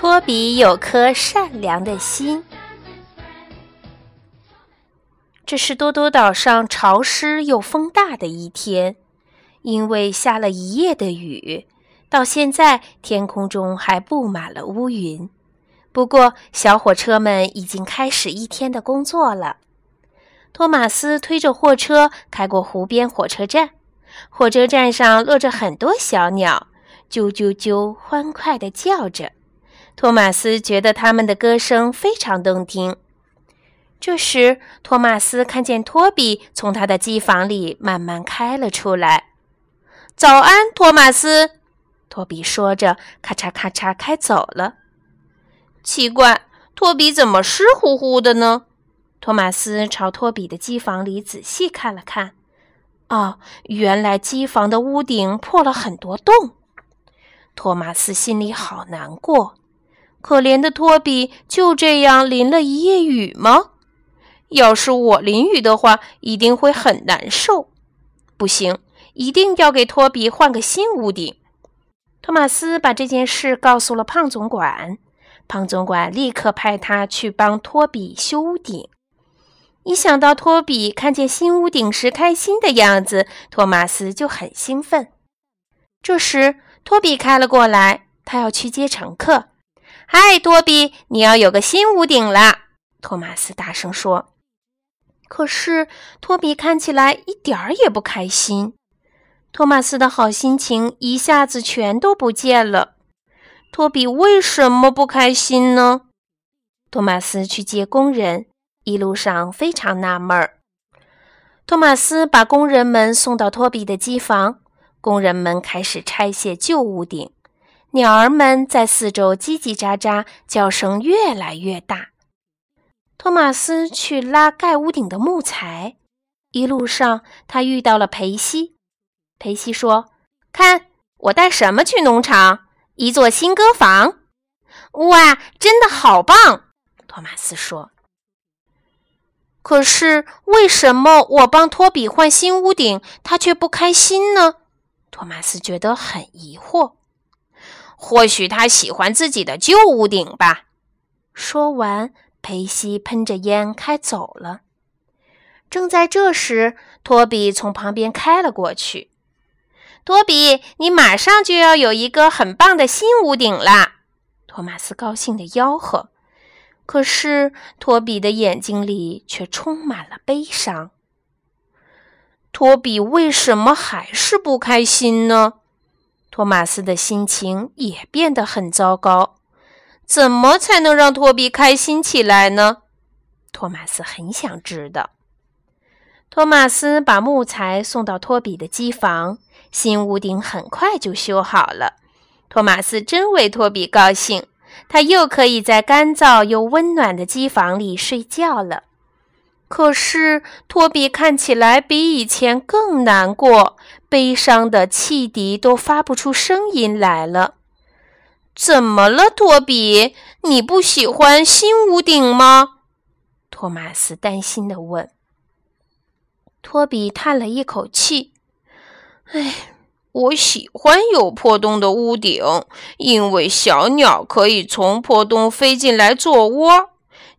托比有颗善良的心。这是多多岛上潮湿又风大的一天，因为下了一夜的雨，到现在天空中还布满了乌云。不过，小火车们已经开始一天的工作了。托马斯推着货车开过湖边火车站，火车站上落着很多小鸟，啾啾啾，欢快地叫着。托马斯觉得他们的歌声非常动听。这时，托马斯看见托比从他的机房里慢慢开了出来。“早安，托马斯！”托比说着，咔嚓咔嚓开走了。奇怪，托比怎么湿乎乎的呢？托马斯朝托比的机房里仔细看了看。哦，原来机房的屋顶破了很多洞。托马斯心里好难过。可怜的托比就这样淋了一夜雨吗？要是我淋雨的话，一定会很难受。不行，一定要给托比换个新屋顶。托马斯把这件事告诉了胖总管，胖总管立刻派他去帮托比修屋顶。一想到托比看见新屋顶时开心的样子，托马斯就很兴奋。这时，托比开了过来，他要去接乘客。嗨，托比，你要有个新屋顶啦！托马斯大声说。可是，托比看起来一点儿也不开心。托马斯的好心情一下子全都不见了。托比为什么不开心呢？托马斯去接工人，一路上非常纳闷儿。托马斯把工人们送到托比的机房，工人们开始拆卸旧屋顶。鸟儿们在四周叽叽喳喳，叫声越来越大。托马斯去拉盖屋顶的木材，一路上他遇到了裴西。裴西说：“看，我带什么去农场？一座新歌房。哇，真的好棒！”托马斯说。可是为什么我帮托比换新屋顶，他却不开心呢？托马斯觉得很疑惑。或许他喜欢自己的旧屋顶吧。说完。裴西喷着烟开走了。正在这时，托比从旁边开了过去。托比，你马上就要有一个很棒的新屋顶啦！托马斯高兴地吆喝。可是，托比的眼睛里却充满了悲伤。托比为什么还是不开心呢？托马斯的心情也变得很糟糕。怎么才能让托比开心起来呢？托马斯很想知道。托马斯把木材送到托比的机房，新屋顶很快就修好了。托马斯真为托比高兴，他又可以在干燥又温暖的机房里睡觉了。可是托比看起来比以前更难过，悲伤的汽笛都发不出声音来了。怎么了，托比？你不喜欢新屋顶吗？托马斯担心地问。托比叹了一口气：“唉，我喜欢有破洞的屋顶，因为小鸟可以从破洞飞进来做窝。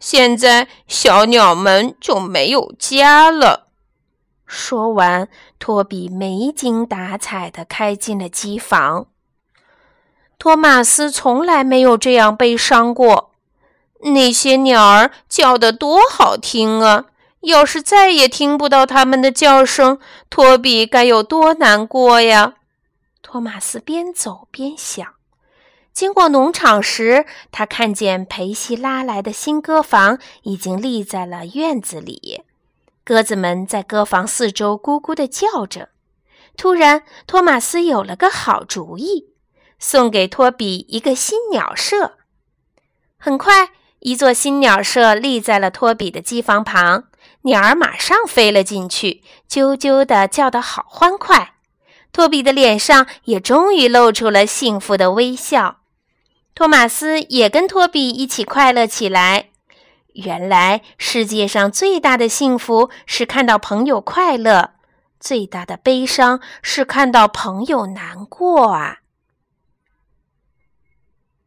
现在小鸟们就没有家了。”说完，托比没精打采地开进了机房。托马斯从来没有这样悲伤过。那些鸟儿叫得多好听啊！要是再也听不到它们的叫声，托比该有多难过呀！托马斯边走边想。经过农场时，他看见裴西拉来的新鸽房已经立在了院子里，鸽子们在鸽房四周咕咕地叫着。突然，托马斯有了个好主意。送给托比一个新鸟舍。很快，一座新鸟舍立在了托比的机房旁，鸟儿马上飞了进去，啾啾地叫得好欢快。托比的脸上也终于露出了幸福的微笑。托马斯也跟托比一起快乐起来。原来，世界上最大的幸福是看到朋友快乐，最大的悲伤是看到朋友难过啊！